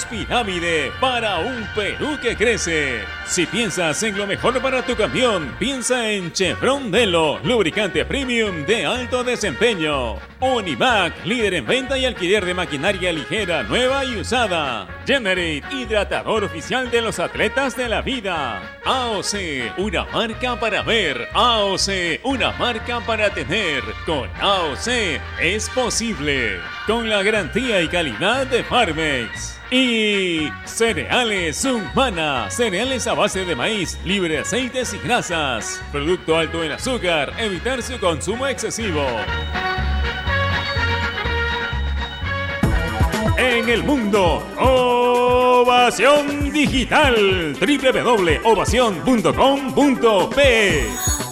Pirámide para un Perú que crece. Si piensas en lo mejor para tu camión, piensa en Chevron Delo, lubricante premium de alto desempeño. Univac, líder en venta y alquiler de maquinaria ligera, nueva y usada. Generate, hidratador oficial de los atletas de la vida. AOC, una marca para ver. AOC, una marca para tener. Con AOC es posible. Con la garantía y calidad de Farmex. Y cereales humana, cereales a base de maíz, libre de aceites y grasas, producto alto en azúcar, evitar su consumo excesivo. En el mundo, Ovación Digital, www.ovación.com.p.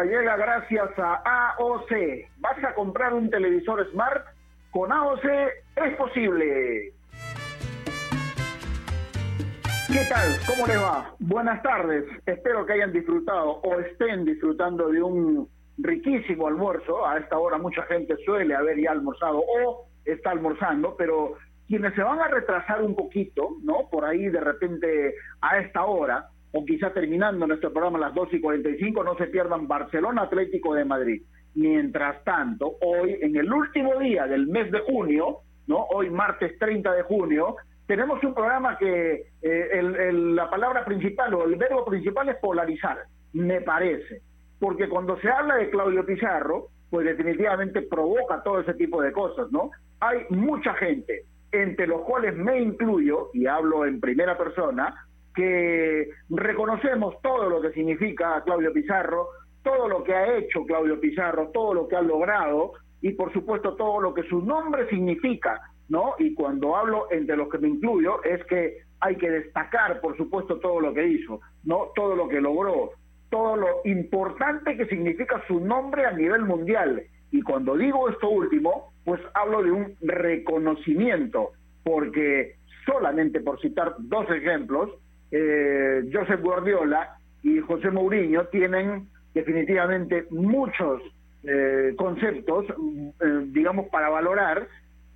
Llega gracias a AOC. ¿Vas a comprar un televisor Smart? Con AOC es posible. ¿Qué tal? ¿Cómo les va? Buenas tardes. Espero que hayan disfrutado o estén disfrutando de un riquísimo almuerzo. A esta hora mucha gente suele haber ya almorzado o está almorzando, pero quienes se van a retrasar un poquito, ¿no? Por ahí de repente a esta hora, o quizá terminando nuestro programa a las 2 y 45, no se pierdan Barcelona Atlético de Madrid. Mientras tanto, hoy, en el último día del mes de junio, ¿no? Hoy, martes 30 de junio, tenemos un programa que eh, la palabra principal o el verbo principal es polarizar, me parece. Porque cuando se habla de Claudio Pizarro, pues definitivamente provoca todo ese tipo de cosas, ¿no? Hay mucha gente, entre los cuales me incluyo, y hablo en primera persona, que reconocemos todo lo que significa Claudio Pizarro, todo lo que ha hecho Claudio Pizarro, todo lo que ha logrado y por supuesto todo lo que su nombre significa, ¿no? Y cuando hablo entre los que me incluyo es que hay que destacar por supuesto todo lo que hizo, ¿no? Todo lo que logró, todo lo importante que significa su nombre a nivel mundial. Y cuando digo esto último, pues hablo de un reconocimiento, porque solamente por citar dos ejemplos, eh, Josep Guardiola y José Mourinho tienen definitivamente muchos eh, conceptos, eh, digamos, para valorar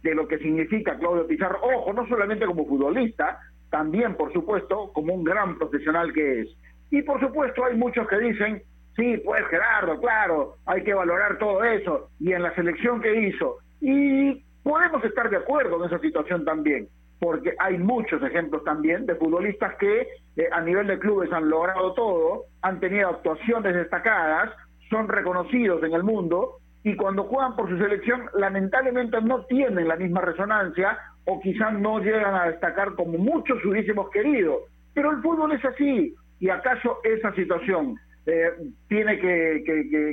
de lo que significa Claudio Pizarro. Ojo, no solamente como futbolista, también, por supuesto, como un gran profesional que es. Y por supuesto hay muchos que dicen, sí, pues Gerardo, claro, hay que valorar todo eso, y en la selección que hizo. Y podemos estar de acuerdo en esa situación también porque hay muchos ejemplos también de futbolistas que eh, a nivel de clubes han logrado todo, han tenido actuaciones destacadas, son reconocidos en el mundo y cuando juegan por su selección lamentablemente no tienen la misma resonancia o quizás no llegan a destacar como muchos hubiésemos querido. Pero el fútbol es así y acaso esa situación eh, tiene que,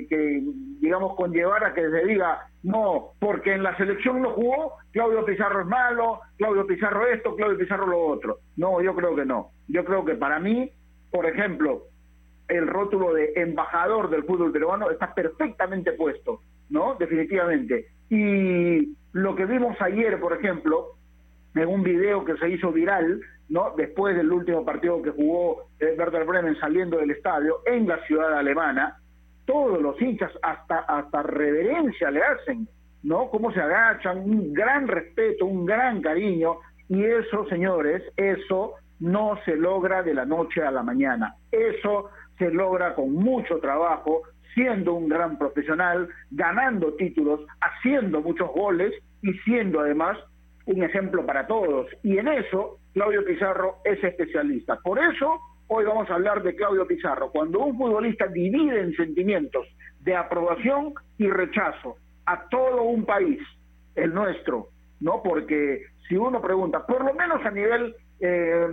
que, digamos, conllevar a que se diga, no, porque en la selección no jugó, Claudio Pizarro es malo, Claudio Pizarro esto, Claudio Pizarro lo otro. No, yo creo que no. Yo creo que para mí, por ejemplo, el rótulo de embajador del fútbol peruano está perfectamente puesto, ¿no? Definitivamente. Y lo que vimos ayer, por ejemplo, en un video que se hizo viral, ¿no? Después del último partido que jugó eh, Werder Bremen saliendo del estadio en la ciudad alemana, todos los hinchas hasta hasta reverencia le hacen, ¿no? Cómo se agachan, un gran respeto, un gran cariño y eso, señores, eso no se logra de la noche a la mañana. Eso se logra con mucho trabajo, siendo un gran profesional, ganando títulos, haciendo muchos goles y siendo además un ejemplo para todos. Y en eso Claudio Pizarro es especialista. Por eso hoy vamos a hablar de Claudio Pizarro. Cuando un futbolista divide en sentimientos de aprobación y rechazo a todo un país, el nuestro, ¿no? Porque si uno pregunta, por lo menos a nivel eh,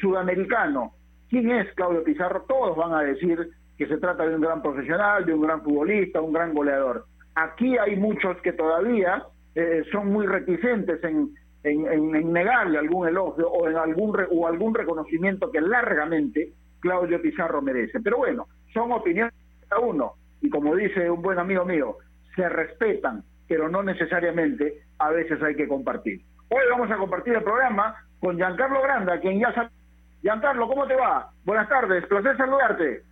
sudamericano. ¿Quién es Claudio Pizarro? Todos van a decir que se trata de un gran profesional, de un gran futbolista, un gran goleador. Aquí hay muchos que todavía eh, son muy reticentes en, en, negarle algún elogio o en algún o algún reconocimiento que largamente Claudio Pizarro merece. Pero bueno, son opiniones de cada uno y como dice un buen amigo mío, se respetan, pero no necesariamente a veces hay que compartir. Hoy vamos a compartir el programa con Giancarlo Granda, quien ya sabe. Giancarlo, ¿cómo te va? Buenas tardes, placer saludarte.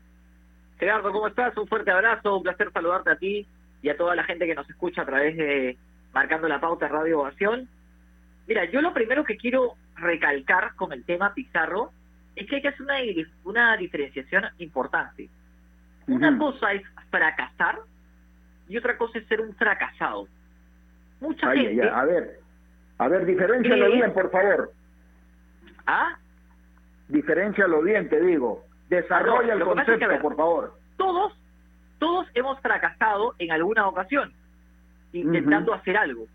Gerardo, ¿cómo estás? Un fuerte abrazo, un placer saludarte a ti y a toda la gente que nos escucha a través de Marcando la Pauta Radio Ovación. Mira, yo lo primero que quiero recalcar con el tema Pizarro es que hay que hacer una, una diferenciación importante. Una cosa es fracasar y otra cosa es ser un fracasado. Mucha gente... a ver, a ver, diferencialo bien, por favor. ¿Ah? Diferencialo bien, te digo. Desarrolla el concepto, por favor. Todos, todos hemos fracasado en alguna ocasión intentando hacer algo.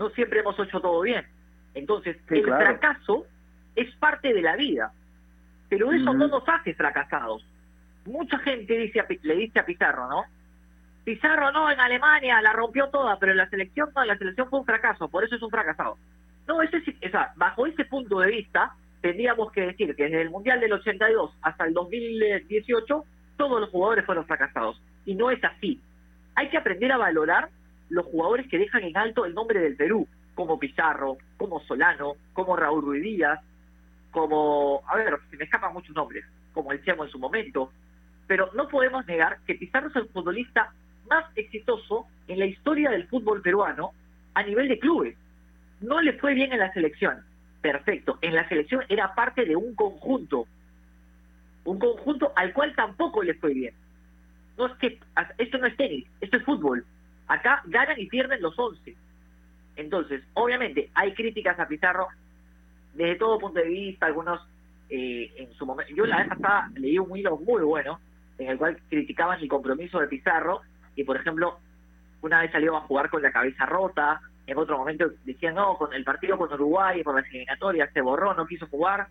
No siempre hemos hecho todo bien. Entonces, el fracaso es parte de la vida, pero eso no nos hace fracasados. Mucha gente dice le dice a Pizarro, ¿no? Pizarro no, en Alemania la rompió toda, pero la selección no, la selección fue un fracaso, por eso es un fracasado. No, ese, o sea, bajo ese punto de vista, tendríamos que decir que desde el Mundial del 82 hasta el 2018, todos los jugadores fueron fracasados. Y no es así. Hay que aprender a valorar los jugadores que dejan en alto el nombre del Perú, como Pizarro, como Solano, como Raúl Ruiz Díaz, como, a ver, se me escapan muchos nombres, como el en su momento, pero no podemos negar que Pizarro es el futbolista más exitoso en la historia del fútbol peruano a nivel de clubes. No le fue bien en la selección, perfecto, en la selección era parte de un conjunto, un conjunto al cual tampoco le fue bien. No es que esto no es tenis, esto es fútbol. Acá ganan y pierden los 11. Entonces, obviamente, hay críticas a Pizarro desde todo punto de vista, algunos eh, en su momento. Yo la vez pasada leí un hilo muy bueno en el cual criticaban el compromiso de Pizarro y, por ejemplo, una vez salió a jugar con la cabeza rota, en otro momento decían, no, con el partido con Uruguay por las eliminatorias se borró, no quiso jugar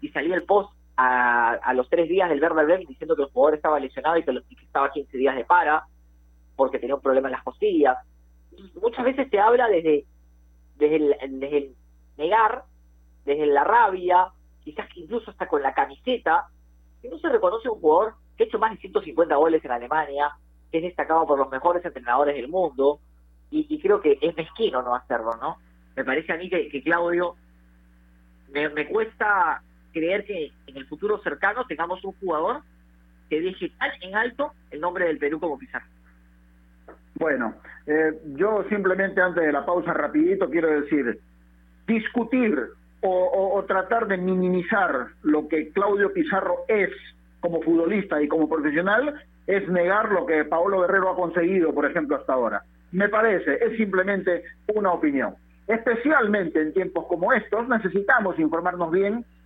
y salía el post a, los tres días del Verde Bremen diciendo que el jugador estaba lesionado y que, y que estaba 15 días de para porque tenía un problema en las costillas. Muchas veces se habla desde, desde, el, desde el negar, desde la rabia, quizás incluso hasta con la camiseta, que no se reconoce un jugador que ha hecho más de 150 goles en Alemania, que es destacado por los mejores entrenadores del mundo, y, creo que es mezquino no hacerlo, ¿no? Me parece a mí que, Claudio, me, me cuesta creer que en el futuro cercano tengamos un jugador que deje tan en alto el nombre del Perú como Pizarro. Bueno, eh, yo simplemente antes de la pausa rapidito quiero decir, discutir o, tratar de minimizar lo que Claudio Pizarro es como futbolista y como profesional es negar lo que Paolo Guerrero ha conseguido, por ejemplo, hasta ahora. Me parece, es simplemente una opinión. Especialmente en tiempos como estos necesitamos informarnos bien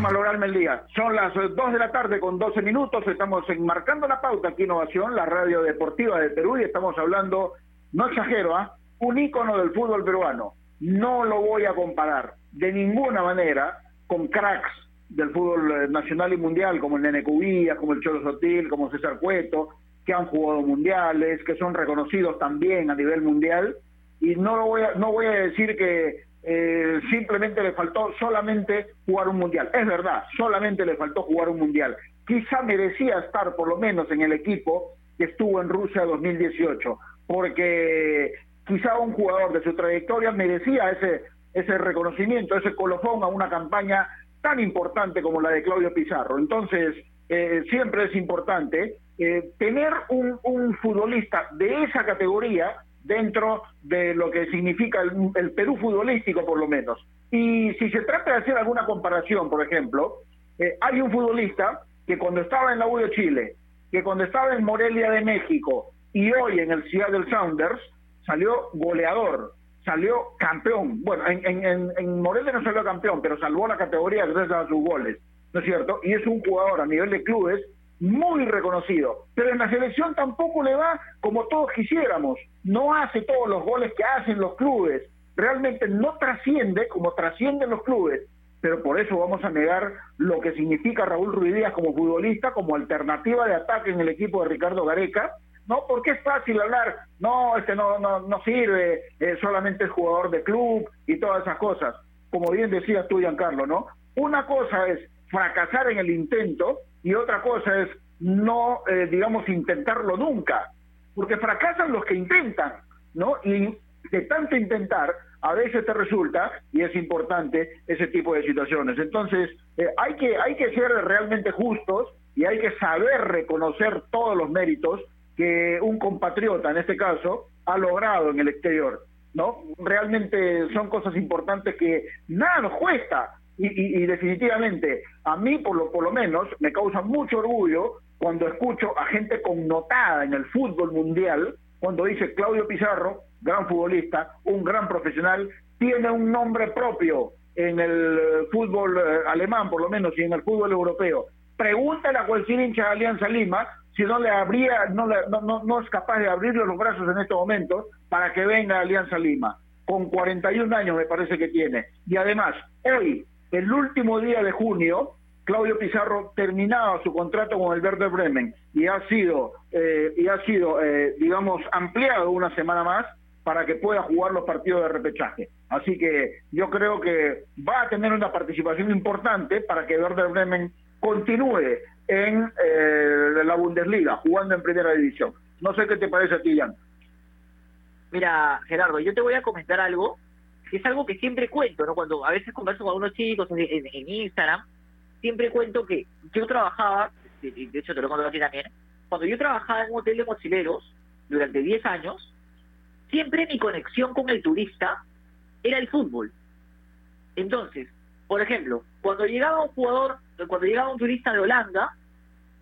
Malograrme el día. Son las 2 de la tarde con 12 minutos. Estamos enmarcando la pauta aquí Innovación, la radio deportiva de Perú, y estamos hablando, no exagero, ¿ah? un ícono del fútbol peruano. No lo voy a comparar de ninguna manera con cracks del fútbol eh, nacional y mundial, como el Nene Cubías, como el Cholo Sotil, como César Cueto, que han jugado mundiales, que son reconocidos también a nivel mundial. Y no, lo voy a, no voy a decir que eh, simplemente le faltó solamente jugar un mundial. Es verdad, solamente le faltó jugar un mundial. Quizá merecía estar por lo menos en el equipo que estuvo en Rusia 2018, porque quizá un jugador de su trayectoria merecía ese, ese reconocimiento, ese colofón a una campaña tan importante como la de Claudio Pizarro. Entonces, eh, siempre es importante eh, tener un, un futbolista de esa categoría dentro de lo que significa el, Perú futbolístico, por lo menos. Y si se trata de hacer alguna comparación, por ejemplo, eh, hay un futbolista que cuando estaba en la U de Chile, que cuando estaba en Morelia de México y hoy en el Seattle Sounders, salió goleador, salió campeón. Bueno, en, en, en Morelia no salió campeón, pero salvó la categoría gracias a sus goles, ¿no es cierto? Y es un jugador a nivel de clubes muy reconocido, pero en la selección tampoco le va como todos quisiéramos, no hace todos los goles que hacen los clubes, realmente no trasciende como trascienden los clubes, pero por eso vamos a negar lo que significa Raúl Ruiz Díaz como futbolista, como alternativa de ataque en el equipo de Ricardo Gareca, no porque es fácil hablar, no, este no, no, no sirve, eh, solamente es jugador de club y todas esas cosas, como bien decías tú, Giancarlo, ¿no? Una cosa es fracasar en el intento y otra cosa es no, eh, digamos, intentarlo nunca, porque fracasan los que intentan, ¿no? Y de tanto intentar, a veces te resulta, y es importante, ese tipo de situaciones. Entonces, eh, hay, que, hay que ser realmente justos y hay que saber reconocer todos los méritos que un compatriota, en este caso, ha logrado en el exterior. ¿no? Realmente son cosas importantes que nada nos cuesta, y, definitivamente, a mí por lo, por lo menos me causa mucho orgullo cuando escucho a gente connotada en el fútbol mundial, cuando dice Claudio Pizarro, gran futbolista, un gran profesional, tiene un nombre propio en el fútbol eh, alemán, por lo menos, y en el fútbol europeo. Pregúntale a cualquier hincha de Alianza Lima si no le habría, no, no, no, es capaz de abrirle los brazos en este momento para que venga Alianza Lima. Con 41 años me parece que tiene. Y además, hoy el último día de junio, Claudio Pizarro terminaba su contrato con el Werder Bremen y ha sido, eh, y ha sido eh, digamos, ampliado una semana más para que pueda jugar los partidos de repechaje. Así que yo creo que va a tener una participación importante para que Werder Bremen continúe en eh, la Bundesliga, jugando en primera división. No sé qué te parece a ti, Jan. Mira, Gerardo, yo te voy a comentar algo es algo que siempre cuento, ¿no? Cuando a veces converso con unos chicos en, Instagram, siempre cuento que yo trabajaba, de, hecho te lo cuento aquí también, cuando yo trabajaba en un hotel de mochileros durante 10 años, siempre mi conexión con el turista era el fútbol. Entonces, por ejemplo, cuando llegaba un jugador, cuando llegaba un turista de Holanda,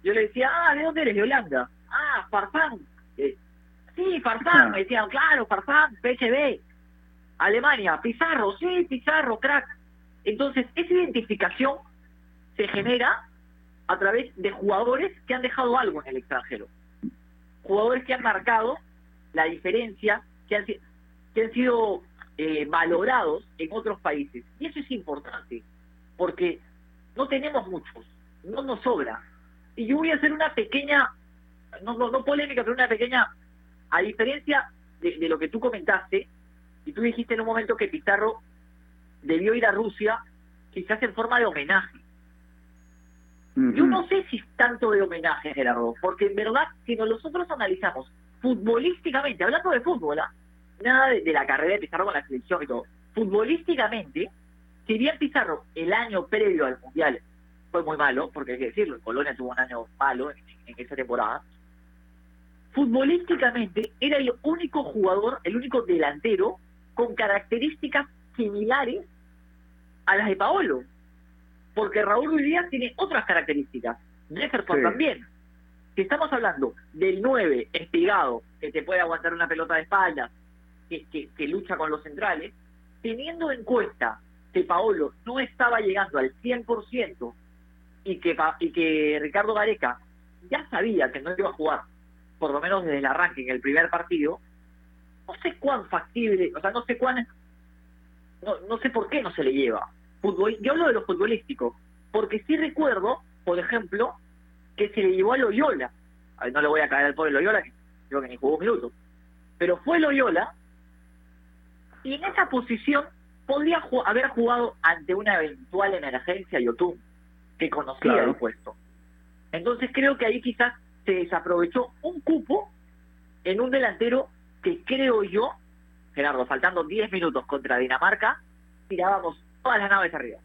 yo le decía, ah, ¿de dónde eres? De Holanda. Ah, Farfán. Eh, sí, Farfán. Me decían, claro, Farfán, PHB. Alemania, Pizarro, sí, Pizarro, crack. Entonces, esa identificación se genera a través de jugadores que han dejado algo en el extranjero. Jugadores que han marcado la diferencia, que han, que han sido eh, valorados en otros países. Y eso es importante, porque no tenemos muchos, no nos sobra. Y yo voy a hacer una pequeña, no, no, no polémica, pero una pequeña a diferencia de, de lo que tú comentaste, y tú dijiste en un momento que Pizarro debió ir a Rusia quizás en forma de homenaje. Yo no sé si es tanto de homenaje, Gerardo, porque en verdad, si nosotros analizamos futbolísticamente, hablando de fútbol, ¿ah? nada de, la carrera de Pizarro con la selección y todo, futbolísticamente, si bien Pizarro el año previo al Mundial fue muy malo, porque hay que decirlo, Colonia tuvo un año malo en, en esa temporada, futbolísticamente era el único jugador, el único delantero con características similares a las de Paolo. Porque Raúl Ruiz Díaz tiene otras características. Jefferson también. Si estamos hablando del 9 espigado, que te puede aguantar una pelota de espalda, que, que, lucha con los centrales, teniendo en cuenta que Paolo no estaba llegando al 100% y que, y que Ricardo Gareca ya sabía que no iba a jugar, por lo menos desde el arranque en el primer partido, no sé cuán factible, o sea, no sé cuán, no, no sé por qué no se le lleva. Fútbol, yo hablo de lo futbolístico, porque sí recuerdo, por ejemplo, que se le llevó a Loyola. A ver, no le voy a caer al pobre Loyola, que creo que ni jugó un minuto. Pero fue Loyola, y en esa posición podría haber jugado ante una eventual emergencia YouTube, que conocía el puesto. Entonces creo que ahí quizás se desaprovechó un cupo en un delantero que creo yo, Gerardo, faltando 10 minutos contra Dinamarca, tirábamos todas las naves arriba.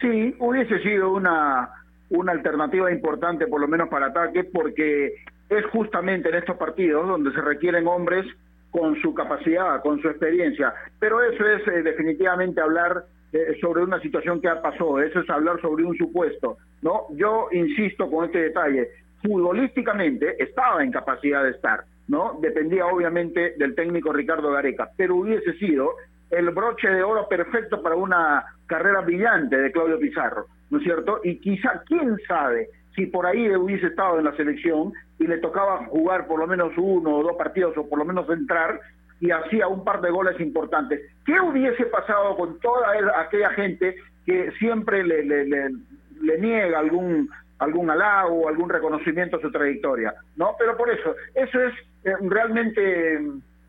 Sí, hubiese sido una, una alternativa importante, por lo menos para ataque, porque es justamente en estos partidos donde se requieren hombres con su capacidad, con su experiencia. Pero eso es eh, definitivamente hablar eh, sobre una situación que ha pasado, eso es hablar sobre un supuesto. no Yo insisto con este detalle, futbolísticamente estaba en capacidad de estar, ¿no? Dependía obviamente del técnico Ricardo Gareca, pero hubiese sido el broche de oro perfecto para una carrera brillante de Claudio Pizarro, ¿no es cierto? Y quizá, quién sabe, si por ahí hubiese estado en la selección y le tocaba jugar por lo menos uno o dos partidos o por lo menos entrar y hacía un par de goles importantes. ¿Qué hubiese pasado con toda aquella gente que siempre le, le, le, niega algún algún halago, algún reconocimiento a su trayectoria? ¿No? Pero por eso, eso es eh, realmente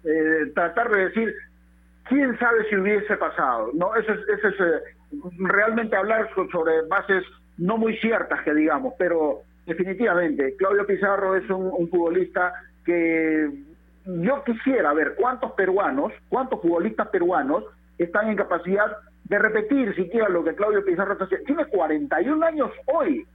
eh, tratar de decir, quién sabe si hubiese pasado. No, eso es, eso es eh, realmente hablar sobre bases no muy ciertas que digamos, pero definitivamente Claudio Pizarro es un, futbolista que yo quisiera ver cuántos peruanos, cuántos futbolistas peruanos están en capacidad de repetir siquiera lo que Claudio Pizarro está haciendo. Tiene 41 años hoy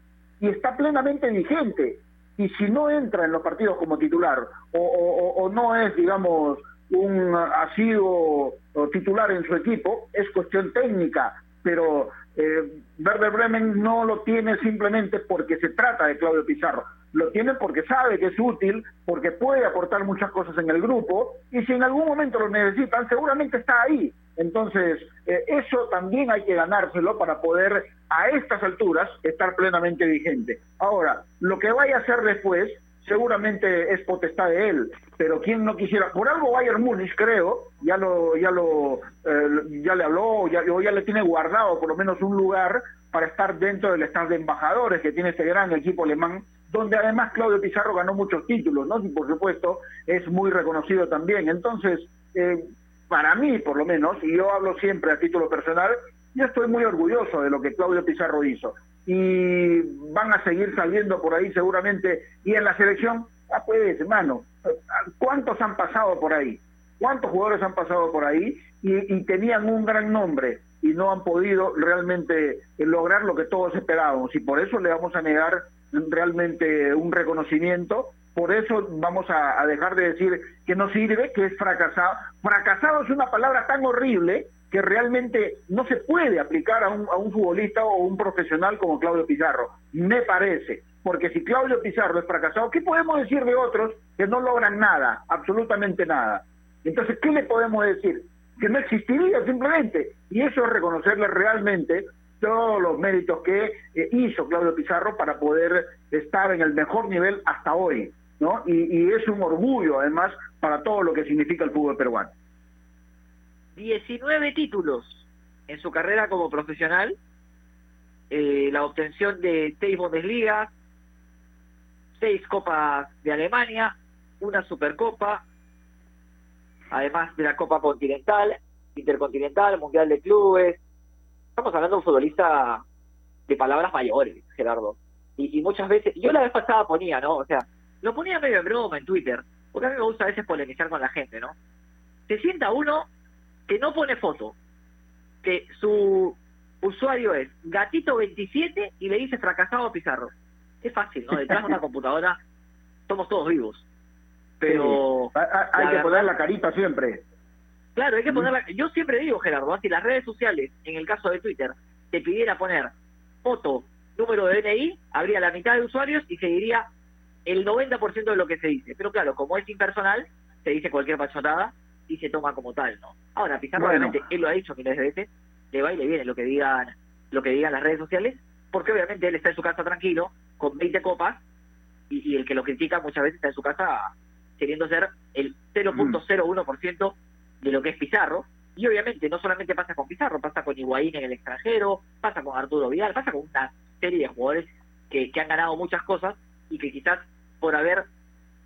y está plenamente vigente. Y si no entra en los partidos como titular o, no es, digamos, un ha sido titular en su equipo, es cuestión técnica, pero eh, Werder Bremen no lo tiene simplemente porque se trata de Claudio Pizarro, lo tiene porque sabe que es útil, porque puede aportar muchas cosas en el grupo y si en algún momento lo necesitan, seguramente está ahí. Entonces, eh, eso también hay que ganárselo para poder a estas alturas estar plenamente vigente. Ahora, lo que vaya a hacer después seguramente es potestad de él, pero quién no quisiera, por algo Bayern Múnich creo, ya lo ya lo eh, ya le habló, ya, o ya le tiene guardado por lo menos un lugar para estar dentro del staff de embajadores que tiene este gran equipo alemán, donde además Claudio Pizarro ganó muchos títulos, ¿no? Y por supuesto es muy reconocido también. Entonces, eh, para mí por lo menos, y yo hablo siempre a título personal, yo estoy muy orgulloso de lo que Claudio Pizarro hizo y van a seguir saliendo por ahí seguramente. Y en la selección, ah, pues, hermano, ¿cuántos han pasado por ahí? ¿Cuántos jugadores han pasado por ahí y, tenían un gran nombre y no han podido realmente lograr lo que todos esperábamos? Y por eso le vamos a negar realmente un reconocimiento, por eso vamos a, dejar de decir que no sirve, que es fracasado. Fracasado es una palabra tan horrible que realmente no se puede aplicar a un, a un futbolista o un profesional como Claudio Pizarro, me parece. Porque si Claudio Pizarro es fracasado, ¿qué podemos decir de otros que no logran nada, absolutamente nada? Entonces, ¿qué le podemos decir? Que no existiría simplemente. Y eso es reconocerle realmente todos los méritos que eh, hizo Claudio Pizarro para poder estar en el mejor nivel hasta hoy. ¿No? Y, y es un orgullo, además, para todo lo que significa el fútbol peruano. 19 títulos en su carrera como profesional, eh, la obtención de seis Bundesliga, seis Copas de Alemania, una Supercopa, además de la Copa Continental, Intercontinental, Mundial de Clubes. Estamos hablando de un futbolista de palabras mayores, Gerardo. Y, muchas veces, yo la vez pasada ponía, ¿no? O sea, lo ponía medio en broma en Twitter, porque a mí me gusta a veces polemizar con la gente, ¿no? Se sienta uno que no pone foto, que su usuario es gatito27 y le dice fracasado Pizarro. Es fácil, ¿no? Detrás de una computadora somos todos vivos. Pero... Hay, que poner la carita siempre. Claro, hay que ponerla. Yo siempre digo, Gerardo, si las redes sociales, en el caso de Twitter, te pidiera poner foto, número de DNI, habría la mitad de usuarios y seguiría el 90% de lo que se dice. Pero claro, como es impersonal, se dice cualquier pachotada y se toma como tal, ¿no? Ahora, Pizarro, obviamente, él lo ha dicho miles de veces, le va y le viene lo que digan lo que digan las redes sociales, porque obviamente él está en su casa tranquilo, con 20 copas, y, el que lo critica muchas veces está en su casa queriendo ser el 0.01% de lo que es Pizarro, y obviamente no solamente pasa con Pizarro, pasa con Higuaín en el extranjero, pasa con Arturo Vidal, pasa con una serie de jugadores que, que han ganado muchas cosas y que quizás por haber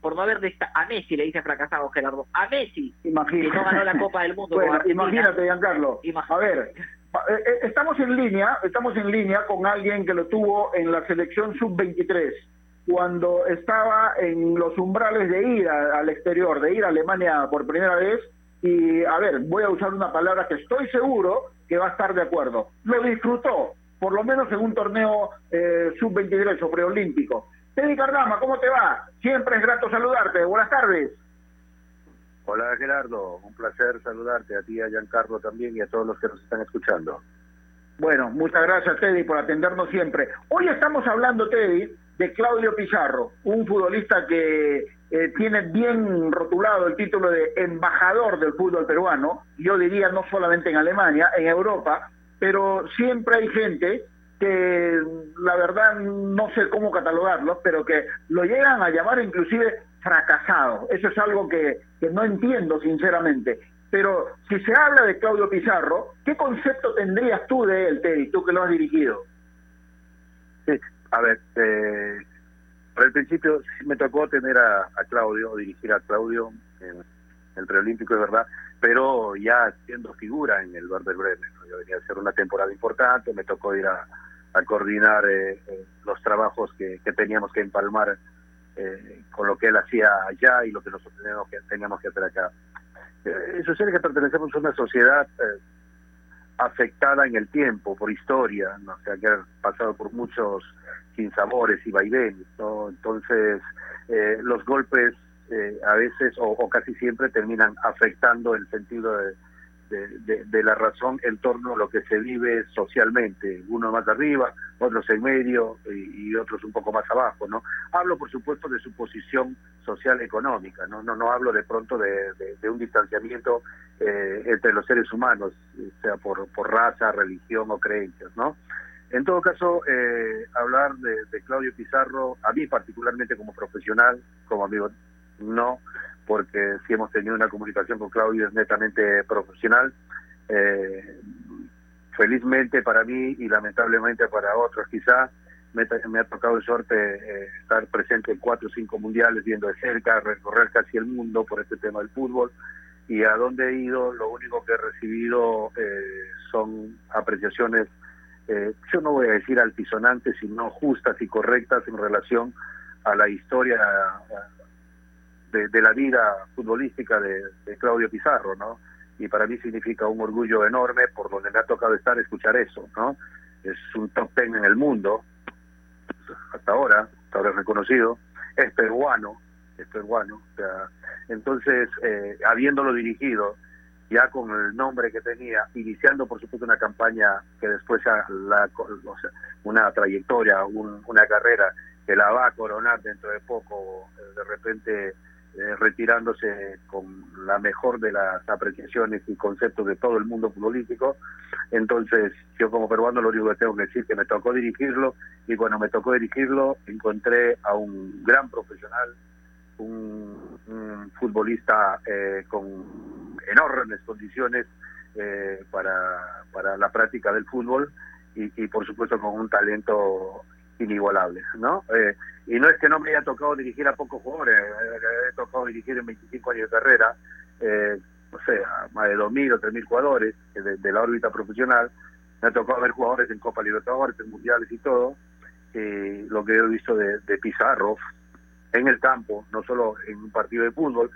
por no haber a Messi le dice fracasado Gerardo, a Messi imagínate. que no ganó la Copa del Mundo. bueno, imagínate, Giancarlo. A ver, eh, eh, estamos en línea, estamos en línea con alguien que lo tuvo en la selección sub-23 cuando estaba en los umbrales de ir al exterior, de ir a Alemania por primera vez. Y a ver, voy a usar una palabra que estoy seguro que va a estar de acuerdo. Lo disfrutó, por lo menos en un torneo eh, sub-23 o preolímpico. Teddy Cardama, ¿cómo te va? Siempre es grato saludarte. Buenas tardes. Hola Gerardo, un placer saludarte a ti, a Giancarlo también y a todos los que nos están escuchando. Bueno, muchas gracias Teddy por atendernos siempre. Hoy estamos hablando, Teddy, de Claudio Pizarro, un futbolista que eh, tiene bien rotulado el título de embajador del fútbol peruano, yo diría no solamente en Alemania, en Europa, pero siempre hay gente que la verdad no sé cómo catalogarlo, pero que lo llegan a llamar inclusive fracasado. Eso es algo que, no entiendo sinceramente. Pero si se habla de Claudio Pizarro, ¿qué concepto tendrías tú de él, Teddy, tú que lo has dirigido? Sí, a ver, eh, por el principio me tocó tener a, Claudio, dirigir a Claudio en el preolímpico, es verdad, pero ya siendo figura en el Werder Bremen. Yo venía a hacer una temporada importante, me tocó ir a, a coordinar eh, eh, los trabajos que, que, teníamos que empalmar eh, con lo que él hacía allá y lo que nosotros teníamos que, teníamos que hacer acá. Eh, sucede que pertenecemos a una sociedad afectada en el tiempo por historia, ¿no? o sea, que ha pasado por muchos sinsabores y vaivenes, ¿no? Entonces, los golpes a veces o, o, casi siempre terminan afectando el sentido de, de, la razón en torno a lo que se vive socialmente, uno más arriba, otros en medio y, otros un poco más abajo, ¿no? Hablo, por supuesto, de su posición social económica, ¿no? No, no hablo de pronto de, un distanciamiento eh, entre los seres humanos, sea por, por raza, religión o creencias, ¿no? En todo caso, eh, hablar de, de Claudio Pizarro, a mí particularmente como profesional, como amigo, no, porque si hemos tenido una comunicación con Claudio es netamente profesional. Eh, felizmente para mí y lamentablemente para otros quizá, me, ha tocado el suerte eh, estar presente en cuatro o cinco mundiales, viendo de cerca, recorrer casi el mundo por este tema del fútbol. Y a donde he ido, lo único que he recibido eh, son apreciaciones, yo no voy a decir altisonantes, sino justas y correctas en relación a la historia de, la vida futbolística de, Claudio Pizarro, ¿no? Y para mí significa un orgullo enorme por donde me ha tocado estar escuchar eso, ¿no? Es un top ten en el mundo, hasta ahora, hasta ahora es reconocido, es peruano, es peruano, o sea, entonces, eh, habiéndolo dirigido, ya con el nombre que tenía, iniciando por supuesto una campaña que después la, una trayectoria, una carrera que la va a coronar dentro de poco, eh, de repente eh, retirándose con la mejor de las apreciaciones y conceptos de todo el mundo político. Entonces, yo como peruano lo único que tengo que decir que me tocó dirigirlo y cuando me tocó dirigirlo encontré a un gran profesional, un, futbolista eh, con enormes condiciones eh, para, para la práctica del fútbol y, y por supuesto con un talento inigualables, ¿no? Eh, y no es que no me haya tocado dirigir a pocos jugadores, he tocado dirigir en 25 años de carrera, eh, no sé, a más de 2.000 o 3.000 jugadores de, la órbita profesional, me ha tocado ver jugadores en Copa Libertadores, en Mundiales y todo, y lo que he visto de, de Pizarro en el campo, no solo en un partido de fútbol,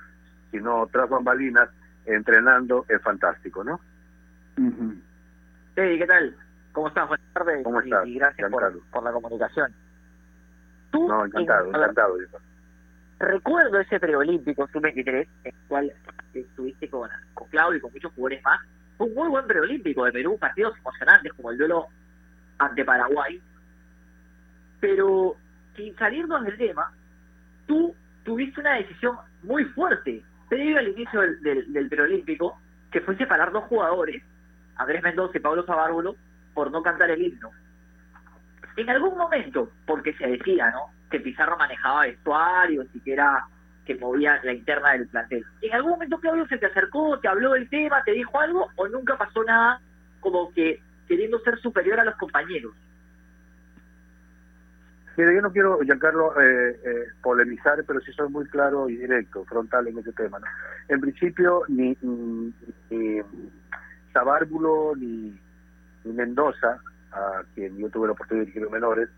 sino tras bambalinas, entrenando, es fantástico, ¿no? Hey, ¿qué tal? ¿Cómo estás? Buenas tardes. ¿Cómo estás? Y, gracias por, la comunicación. ¿Tú, no, encantado, encantado. recuerdo ese preolímpico sub-23, en el cual estuviste con, con Claudio y con muchos jugadores más. Fue un muy buen preolímpico de Perú, partidos emocionantes como el duelo ante Paraguay. Pero, sin salirnos del tema, tú tuviste una decisión muy fuerte previo al inicio del, del, preolímpico, que fue separar dos jugadores, Andrés Mendoza y Pablo Zabárbulo, por no cantar el himno. En algún momento, porque se decía, ¿no? Que Pizarro manejaba vestuarios y que era que movía la interna del plantel. ¿En algún momento Claudio se te acercó, te habló del tema, te dijo algo o nunca pasó nada como que queriendo ser superior a los compañeros? Mira, yo no quiero, Giancarlo, eh, eh, polemizar, pero sí soy muy claro y directo, frontal en ese tema. ¿no? En principio, ni, ni, ni ni, Mendoza, a quien yo tuve la oportunidad de dirigir menores,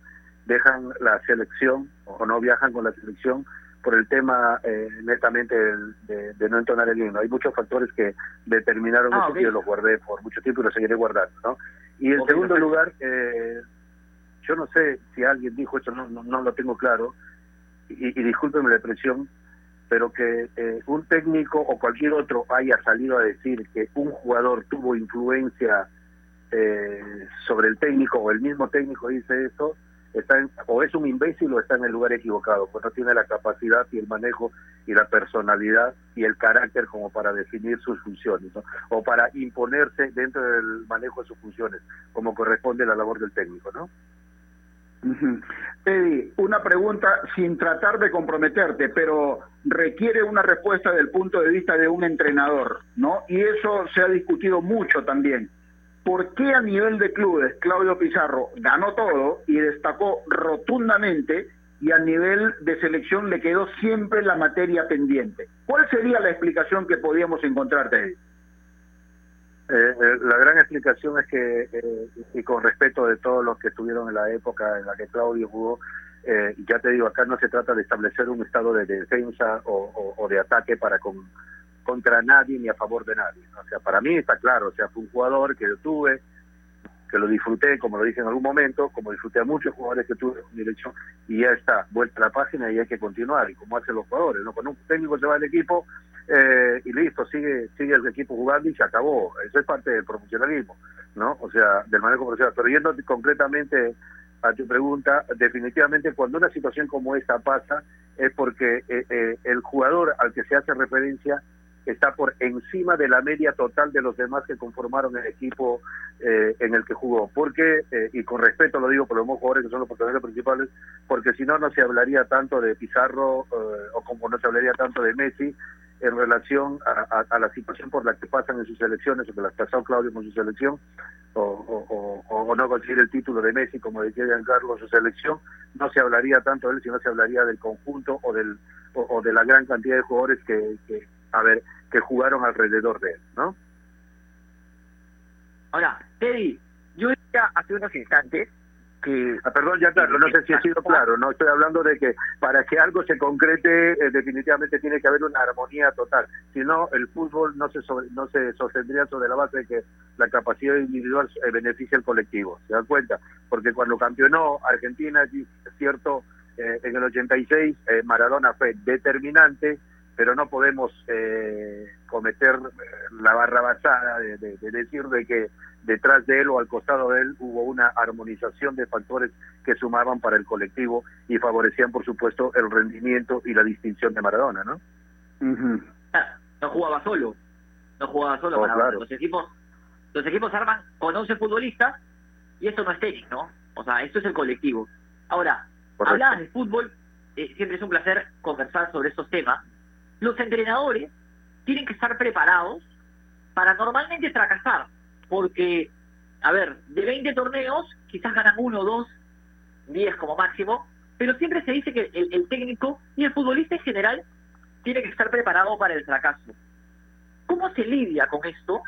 dejan la selección o no viajan con la selección por el tema eh, netamente de, no entonar el himno. Hay muchos factores que determinaron ah, eso y yo los guardé por mucho tiempo y los seguiré guardando. ¿no? Y en segundo lugar, eh, yo no sé si alguien dijo eso, no, no, lo tengo claro, y, y discúlpenme la expresión, pero que eh, un técnico o cualquier otro haya salido a decir que un jugador tuvo influencia eh, sobre el técnico o el mismo técnico dice eso, está o es un imbécil o está en el lugar equivocado, pues no tiene la capacidad y el manejo y la personalidad y el carácter como para definir sus funciones, o para imponerse dentro del manejo de sus funciones, como corresponde a la labor del técnico, ¿no? Eddie, una pregunta sin tratar de comprometerte, pero requiere una respuesta del punto de vista de un entrenador, ¿no? Y eso se ha discutido mucho también. ¿Por qué a nivel de clubes Claudio Pizarro ganó todo y destacó rotundamente y a nivel de selección le quedó siempre la materia pendiente? ¿Cuál sería la explicación que podíamos encontrar, Eddie? Eh, eh, la gran explicación es que, eh, y con respeto de todos los que estuvieron en la época en la que Claudio jugó, eh, ya te digo, acá no se trata de establecer un estado de defensa o, de ataque para con, contra nadie ni a favor de nadie. O sea, para mí está claro, o sea, fue un jugador que yo tuve, que lo disfruté, como lo dije en algún momento, como disfruté a muchos jugadores que tuve en dirección, y ya está, vuelta la página y hay que continuar, y como hacen los jugadores, ¿no? Cuando un técnico se va al equipo, eh, y listo, sigue sigue el equipo jugando y se acabó. Eso es parte del profesionalismo, ¿no? O sea, del manejo profesional. Pero yendo concretamente a tu pregunta, definitivamente cuando una situación como esta pasa es porque eh, eh, el jugador al que se hace referencia está por encima de la media total de los demás que conformaron el equipo eh, en el que jugó. Porque, eh, y con respeto lo digo por los jugadores que son los protagonistas principales, porque si no, no se hablaría tanto de Pizarro eh, o como no se hablaría tanto de Messi en relación a, la situación por la que pasan en sus elecciones o que las pasó Claudio con su selección o, no conseguir el título de Messi como decía Giancarlo su selección no se hablaría tanto de él sino se hablaría del conjunto o del o, de la gran cantidad de jugadores que a ver que jugaron alrededor de él, ¿no? Ahora, Teddy, yo decía hace unos instantes que... Ah, perdón, ya claro, no sé si he sido claro, no estoy hablando de que para que algo se concrete eh, definitivamente tiene que haber una armonía total, si no el fútbol no se no se sostendría sobre la base de que la capacidad individual eh, beneficia al colectivo, ¿se dan cuenta? Porque cuando campeonó Argentina, es cierto, eh, en el 86 Maradona fue determinante, pero no podemos eh, cometer la barra basada de, decir de que detrás de él o al costado de él hubo una armonización de factores que sumaban para el colectivo y favorecían, por supuesto, el rendimiento y la distinción de Maradona, ¿no? Ah, no jugaba solo, no jugaba solo. Oh, los equipos, los equipos arman con 11 futbolistas y eso no es técnico, ¿no? O sea, esto es el colectivo. Ahora, hablabas de fútbol, eh, siempre es un placer conversar sobre estos temas los entrenadores tienen que estar preparados para normalmente fracasar, porque, a ver, de 20 torneos, quizás ganan uno dos, 10 como máximo, pero siempre se dice que el, técnico y el futbolista en general tiene que estar preparado para el fracaso. ¿Cómo se lidia con esto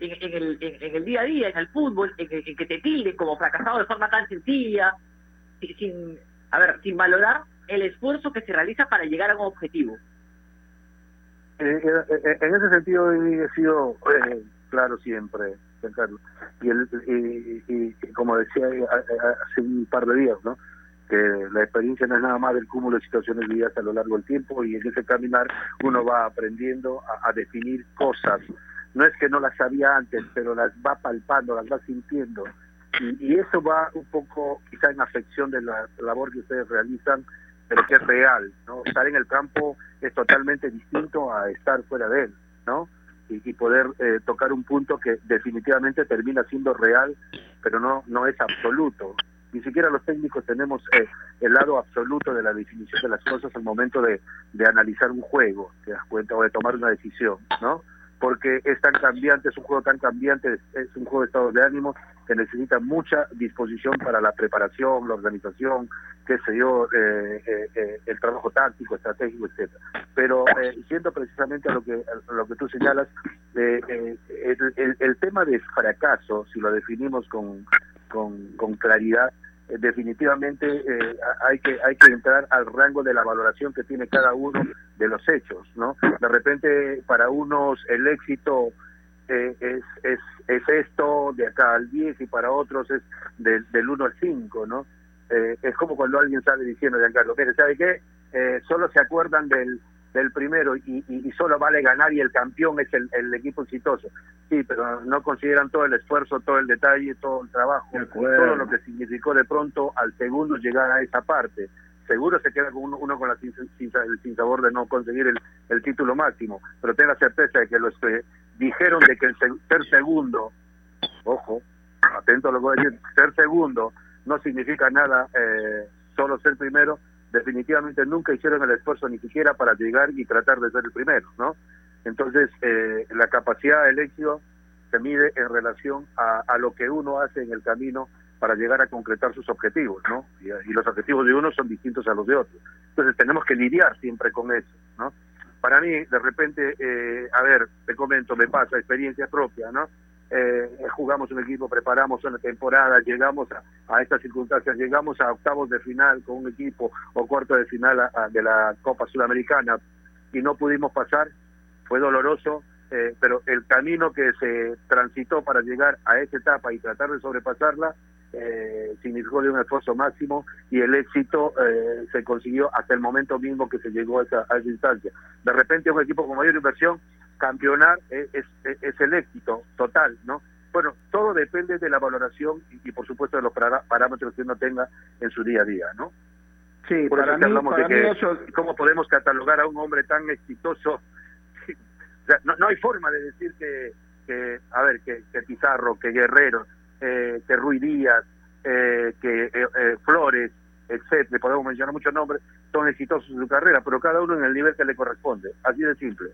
en, el, en, el, día a día, en el fútbol, en, que te tilden como fracasado de forma tan sencilla, sin, a ver, sin valorar el esfuerzo que se realiza para llegar a un objetivo? Eh, eh, eh, en ese sentido he sido claro siempre, Carlos. Y, el, y, como decía hace un par de días, ¿no? que la experiencia no es nada más del cúmulo de situaciones vividas a lo largo del tiempo y en ese caminar uno va aprendiendo a, definir cosas. No es que no las sabía antes, pero las va palpando, las va sintiendo. Y, eso va un poco quizá en afección de la labor que ustedes realizan, pero que es real. ¿no? Estar en el campo es totalmente distinto a estar fuera de él. ¿no? y, poder eh, tocar un punto que definitivamente termina siendo real, pero no no es absoluto ni siquiera los técnicos tenemos eh, el lado absoluto de la definición de las cosas al momento de, de analizar un juego, te das cuenta, o de tomar una decisión, ¿no? Porque es tan cambiante, es un juego tan cambiante, es un juego de estado de ánimo que necesita mucha disposición para la preparación, la organización, qué sé yo, eh, eh, eh el trabajo táctico, estratégico, etcétera. Pero eh, siendo precisamente a lo que lo que tú señalas, el, tema de fracaso, si lo definimos con, con, con claridad, eh, definitivamente eh, hay que hay que entrar al rango de la valoración que tiene cada uno de los hechos, ¿no? De repente para unos el éxito eh, es, es, es esto de acá al 10 y para otros es del, del 1 al 5, ¿no? es como cuando alguien sale diciendo, Giancarlo, mire, ¿sabe qué? solo se acuerdan del del primero y, y, solo vale ganar y el campeón es el, el, equipo exitoso. Sí, pero no consideran todo el esfuerzo, todo el detalle, todo el trabajo, todo lo que significó de pronto al segundo llegar a esa parte. Seguro se queda con uno, con la sin, el sabor de no conseguir el, el título máximo, pero tenga certeza de que los que dijeron de que el ser segundo, ojo, atento a lo que voy a decir, ser segundo no significa nada, eh, solo ser primero, definitivamente nunca hicieron el esfuerzo ni siquiera para llegar y tratar de ser el primero, ¿no? Entonces, eh, la capacidad del éxito se mide en relación a, a, lo que uno hace en el camino para llegar a concretar sus objetivos, ¿no? Y, los objetivos de uno son distintos a los de otros. Entonces, tenemos que lidiar siempre con eso, ¿no? Para mí, de repente, eh, a ver, te comento, me pasa, experiencia propia, ¿no? eh, jugamos un equipo, preparamos una temporada, llegamos a, estas circunstancias, llegamos a octavos de final con un equipo o cuarto de final de la Copa Sudamericana y no pudimos pasar, fue doloroso, eh, pero el camino que se transitó para llegar a esa etapa y tratar de sobrepasarla eh, significó de un esfuerzo máximo y el éxito eh, se consiguió hasta el momento mismo que se llegó a esa, a esa instancia. De repente un equipo con mayor inversión campeonar es, es, el éxito total, ¿no? Bueno, todo depende de la valoración y, por supuesto de los parámetros que uno tenga en su día a día, ¿no? Sí, por para eso hablamos de que eso... cómo podemos catalogar a un hombre tan exitoso. no, no hay forma de decir que, que a ver, que, que Pizarro, que Guerrero, eh, que Ruiz Díaz, eh, que eh, eh, Flores, etcétera, podemos mencionar muchos nombres, son exitosos en su carrera, pero cada uno en el nivel que le corresponde, así de simple.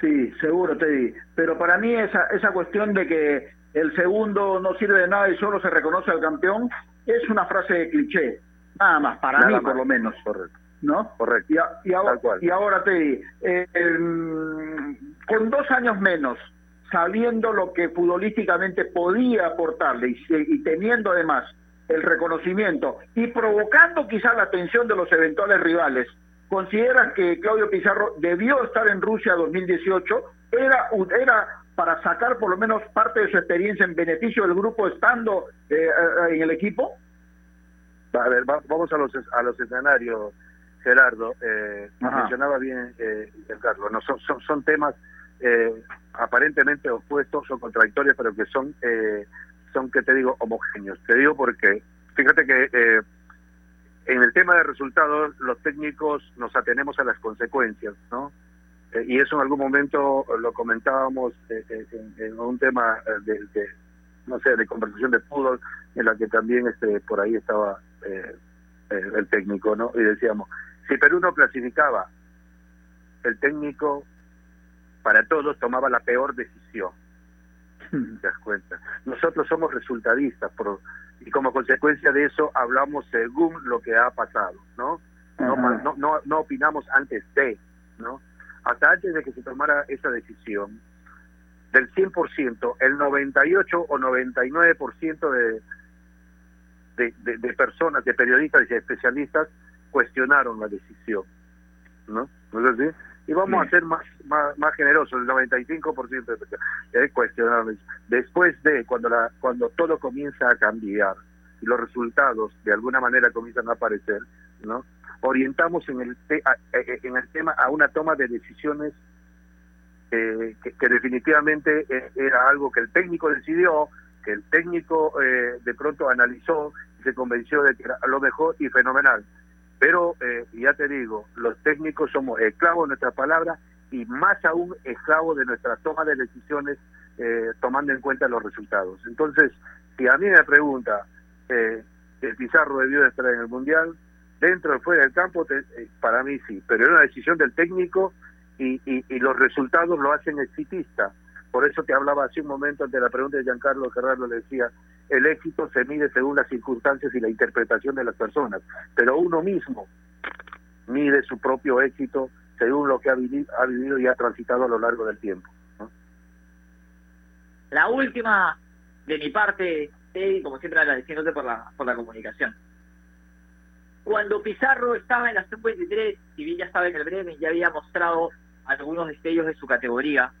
Sí, seguro, Teddy. Pero para mí esa, esa cuestión de que el segundo no sirve de nada y solo se reconoce al campeón es una frase de cliché. Nada más, para mí por lo menos. Correcto. ¿No? Correcto. Y, ahora, y ahora, Teddy, eh, con dos años menos, sabiendo lo que futbolísticamente podía aportarle y, y teniendo además el reconocimiento y provocando quizá la atención de los eventuales rivales, consideran que Claudio Pizarro debió estar en Rusia 2018, era, era para sacar por lo menos parte de su experiencia en beneficio del grupo estando eh, eh, en el equipo? A ver, vamos a los, a los escenarios, Gerardo. Eh, mencionaba bien eh, Carlos, no, son, son, son temas eh, aparentemente opuestos o contradictorios, pero que son, son, que te digo, homogéneos. Te digo porque, fíjate que en el tema de resultados, los técnicos nos atenemos a las consecuencias, ¿no? Eh, y eso en algún momento lo comentábamos eh, eh, en, un tema de, no sé, de conversación de fútbol, en la que también este por ahí estaba el técnico, ¿no? Y decíamos, si Perú no clasificaba, el técnico para todos tomaba la peor decisión. ¿Te das cuenta? Nosotros somos resultadistas por, y como consecuencia de eso hablamos según lo que ha pasado, ¿no? No, no, no, no opinamos antes de, ¿no? Hasta antes de que se tomara esa decisión, del 100%, el 98 o 99% de, de, de, personas, de periodistas y especialistas cuestionaron la decisión, ¿no? ¿No es así? Y vamos a ser más, más, más generosos, el 95% de eh, cuestionaron. Después de, cuando, la, cuando todo comienza a cambiar y los resultados de alguna manera comienzan a aparecer, ¿no? Orientamos en el, eh, eh, en el tema a una toma de decisiones que, que, definitivamente eh, era algo que el técnico decidió, que el técnico de pronto analizó y se convenció de que era lo mejor y fenomenal. Pero eh, ya te digo, los técnicos somos esclavos de nuestras palabras y más aún esclavos de nuestra toma de decisiones eh, tomando en cuenta los resultados. Entonces, si a mí me pregunta, eh, ¿el Pizarro debió de estar en el Mundial? Dentro o fuera del campo, para mí sí, pero era una decisión del técnico y, los resultados lo hacen exitista. Por eso te hablaba hace un momento ante la pregunta de Giancarlo Gerardo, le decía, el éxito se mide según las circunstancias y la interpretación de las personas, pero uno mismo mide su propio éxito según lo que ha vivido, y ha transitado a lo largo del tiempo. La última de mi parte, como siempre agradeciéndote por la, por la comunicación. Cuando Pizarro estaba en la sub-23, si bien ya estaba en el Bremen, ya había mostrado algunos destellos de su categoría.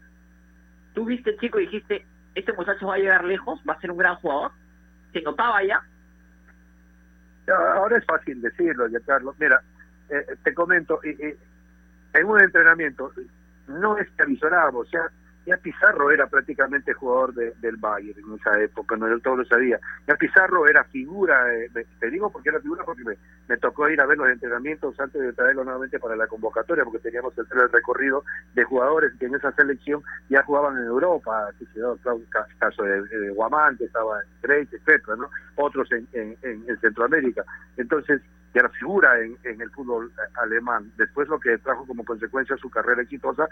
Tú viste, chico, y dijiste, este muchacho va a llegar lejos, va a ser un gran jugador. ¿Se notaba ya? Ahora es fácil decirlo, ya Carlos. Mira, eh, te comento, en un entrenamiento no es que avisoraba, o sea, ya Pizarro era prácticamente jugador del Bayern en esa época, no yo todo lo sabía. Ya Pizarro era figura, eh, te digo porque era figura porque me, tocó ir a ver los entrenamientos antes de traerlo nuevamente para la convocatoria, porque teníamos el, recorrido de jugadores que en esa selección ya jugaban en Europa, caso de, Guamán, que estaba en Grecia, etcétera, ¿no? Otros en, en, Centroamérica. Entonces, ya era figura en, en el fútbol alemán. Después lo que trajo como consecuencia su carrera exitosa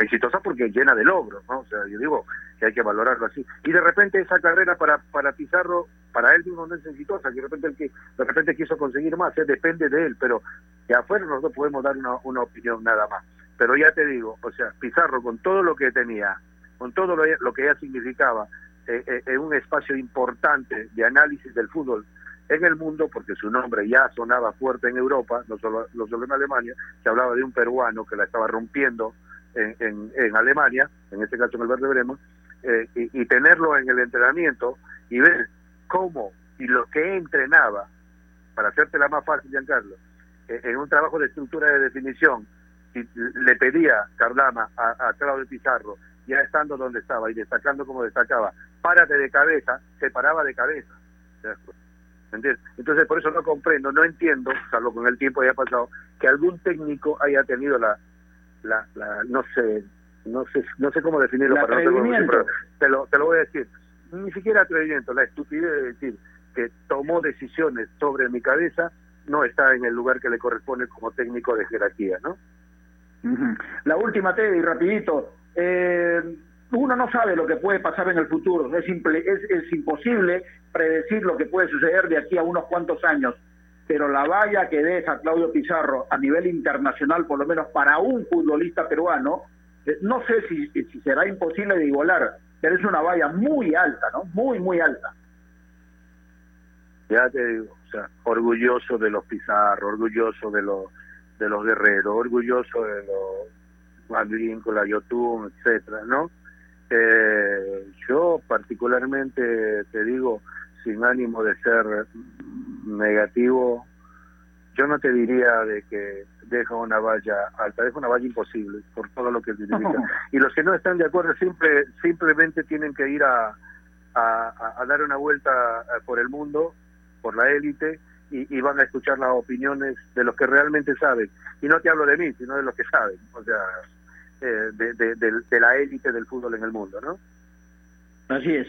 exitosa porque llena de logros, ¿no? O sea, yo digo que hay que valorarlo así. Y de repente esa carrera para para Pizarro, para él mismo no es exitosa, que de repente el que de repente quiso conseguir más, ¿eh? depende de él, pero de afuera nosotros podemos dar una, una opinión nada más. Pero ya te digo, o sea, Pizarro con todo lo que tenía, con todo lo, lo que ya significaba, eh, eh, en un espacio importante de análisis del fútbol en el mundo, porque su nombre ya sonaba fuerte en Europa, no solo, no solo en Alemania, se hablaba de un peruano que la estaba rompiendo en, en, Alemania, en este caso en el Verde Bremo, eh, y, tenerlo en el entrenamiento y ver cómo y lo que entrenaba, para hacerte la más fácil, Giancarlo, eh, en un trabajo de estructura de definición, y le pedía Carlama a, a Claudio Pizarro, ya estando donde estaba y destacando como destacaba, párate de cabeza, se paraba de cabeza. Entonces, por eso no comprendo, no entiendo, salvo con el tiempo haya pasado, que algún técnico haya tenido la, la, la no sé, no sé, no sé cómo definirlo para no pero te lo, te lo voy a decir. Ni siquiera atrevimiento, la estupidez de decir que tomó decisiones sobre mi cabeza no está en el lugar que le corresponde como técnico de jerarquía, ¿no? La última, Teddy, rapidito. Eh, uno no sabe lo que puede pasar en el futuro, es, simple, es, imposible predecir lo que puede suceder de aquí a unos cuantos años, pero la valla que deja Claudio Pizarro a nivel internacional, por lo menos para un futbolista peruano, eh, no sé si, será imposible de igualar, pero es una valla muy alta, ¿no? Muy, muy alta. Ya te digo, o sea, orgulloso de los Pizarro, orgulloso de los de los guerreros, orgulloso de los la Yotun, etcétera, ¿no? Eh, yo particularmente te digo, sin ánimo de ser negativo, yo no te diría de que deja una valla alta, deja una valla imposible por todo lo que significa. Y los que no están de acuerdo simple, simplemente tienen que ir a, a, dar una vuelta eh, por el mundo, por la élite, y, van a escuchar las opiniones de los que realmente saben. Y no te hablo de mí, sino de los que saben. O sea, eh, de, de, la élite del fútbol en el mundo, ¿no? Así es.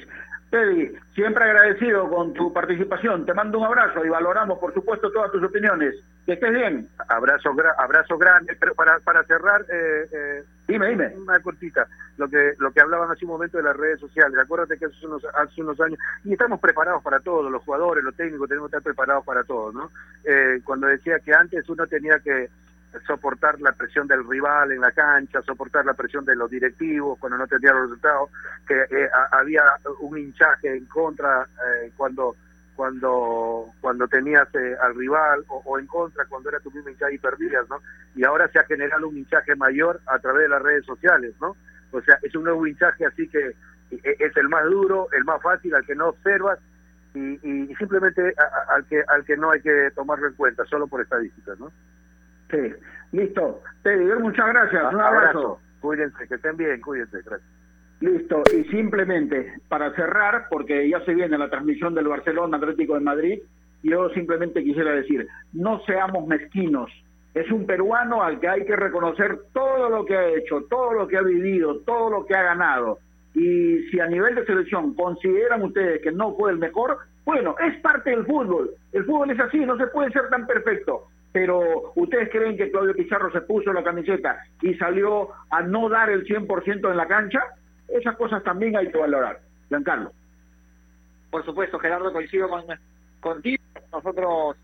Teddy, siempre agradecido con tu participación. Te mando un abrazo y valoramos, por supuesto, todas tus opiniones. Que estés bien. Abrazo, abrazo grande. Pero para, para cerrar, eh, eh, dime, dime. Una cortita. Lo que lo que hablaban hace un momento de las redes sociales. Acuérdate que hace unos, hace unos años, y estamos preparados para todo, los jugadores, los técnicos, tenemos que estar preparados para todo, ¿no? Eh, cuando decía que antes uno tenía que soportar la presión del rival en la cancha, soportar la presión de los directivos cuando no tenía los resultados, que eh, había un hinchaje en contra eh, cuando cuando cuando tenías eh, al rival o, en contra cuando era tu mismo hinchaje y perdías, ¿no? Y ahora se ha generado un hinchaje mayor a través de las redes sociales, ¿no? O sea, es un nuevo hinchaje así que es el más duro, el más fácil, al que no observas y, y simplemente al que al que no hay que tomarlo en cuenta, solo por estadísticas, ¿no? Sí, listo. Teddy, muchas gracias. Un abrazo. Cuídense, que estén bien, cuídense, gracias. Listo, y simplemente para cerrar, porque ya se viene la transmisión del Barcelona Atlético de Madrid, yo simplemente quisiera decir, no seamos mezquinos. Es un peruano al que hay que reconocer todo lo que ha hecho, todo lo que ha vivido, todo lo que ha ganado. Y si a nivel de selección consideran ustedes que no fue el mejor, bueno, es parte del fútbol. El fútbol es así, no se puede ser tan perfecto pero ¿ustedes creen que Claudio Pizarro se puso la camiseta y salió a no dar el 100% en la cancha? Esas cosas también hay que valorar. Giancarlo. Por supuesto, Gerardo, coincido con, contigo. Nosotros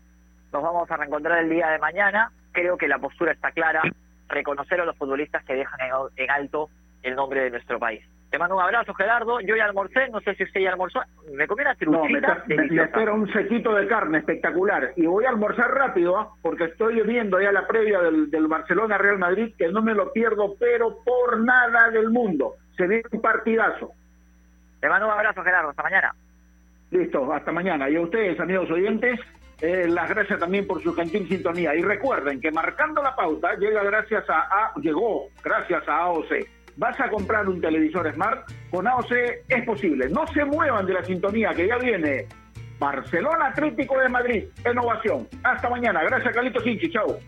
nos vamos a reencontrar el día de mañana. Creo que la postura está clara. Reconocer a los futbolistas que dejan en alto el nombre de nuestro país. Te mando un abrazo, Gerardo. Yo ya almorcé, no sé si usted ya almorzó. Me comí una truchita No, me, espera un sequito de carne espectacular. Y voy a almorzar rápido, ¿ah? porque estoy viendo ya la previa del, Barcelona-Real Madrid, que no me lo pierdo, pero por nada del mundo. Se viene un partidazo. Te mando un abrazo, Gerardo. Hasta mañana. Listo, hasta mañana. Y a ustedes, amigos oyentes, eh, las gracias también por su gentil sintonía. Y recuerden que marcando la pauta llega gracias a, a llegó gracias a AOC vas a comprar un televisor Smart, con AOC es posible. No se muevan de la sintonía que ya viene. Barcelona Atlético de Madrid, innovación. Hasta mañana. Gracias, Carlitos Sinchi. Chao.